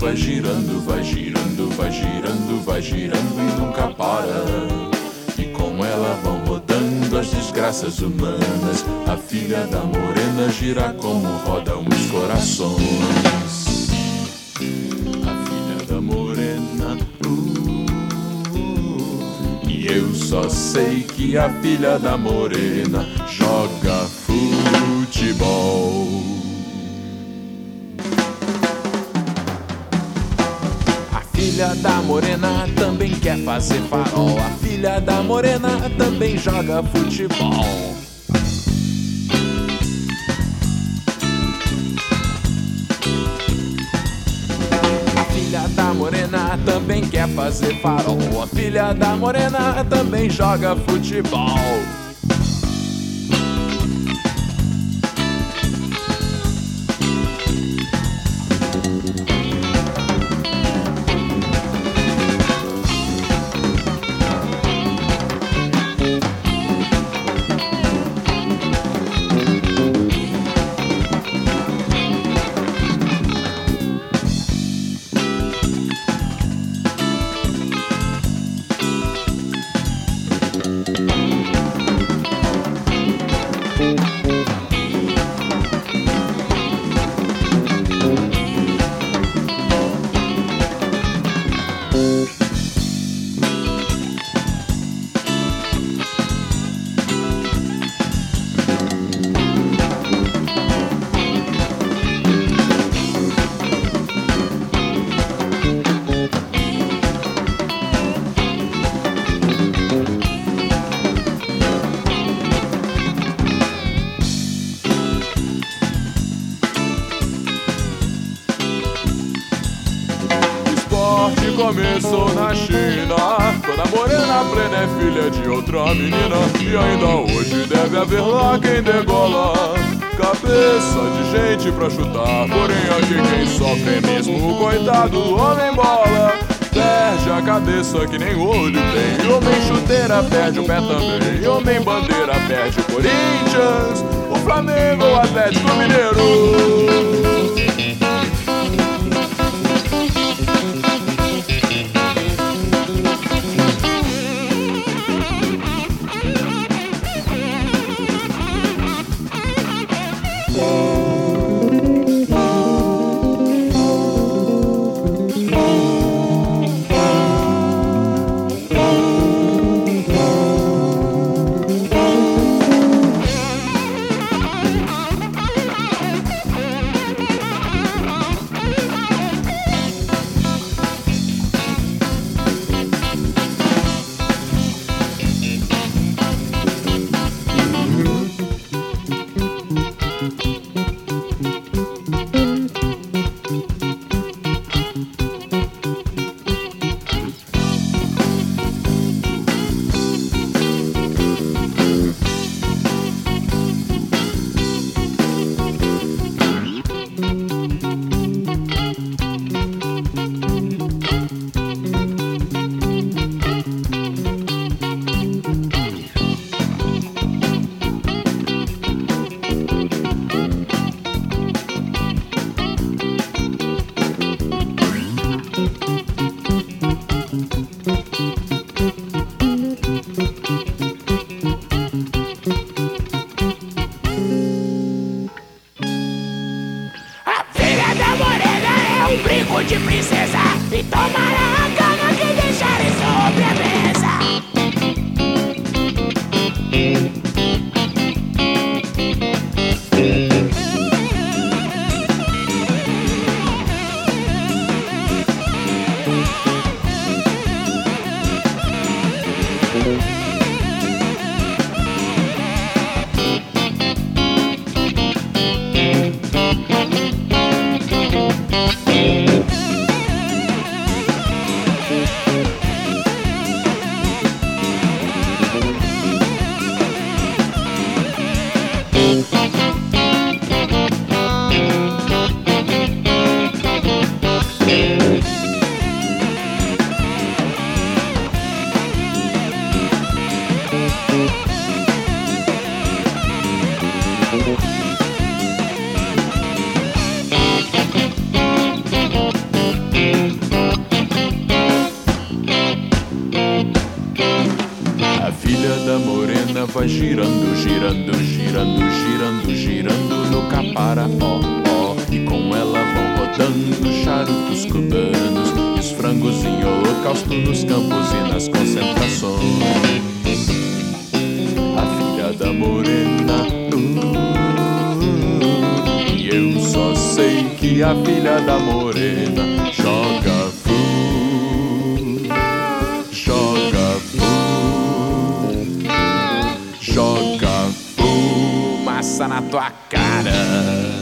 vai girando, vai girando, vai girando, vai girando e nunca para. E com ela vão rodando as desgraças humanas. A filha da morena gira como rodam os corações. A filha da morena. Uh, e eu só sei que a filha da morena joga futebol. Filha da morena também quer fazer farol. A filha da morena também joga futebol. A filha da morena também quer fazer farol. A filha da morena também joga futebol. Começou na China. Toda morena plena é filha de outra menina. E ainda hoje deve haver lá quem degola. Cabeça de gente pra chutar Porém aqui quem sofre é mesmo o coitado do homem bola. Perde a cabeça que nem olho tem. E homem chuteira perde o pé também. E homem bandeira perde o Corinthians. O Flamengo, o Atlético Mineiro filha da morena vai girando, girando, girando, girando, girando no caparaó. E com ela vão rodando charutos cubanos e os frangos em holocausto nos campos e nas concentrações. A filha da morena. Uh, e eu só sei que a filha da morena fumaça na tua cara.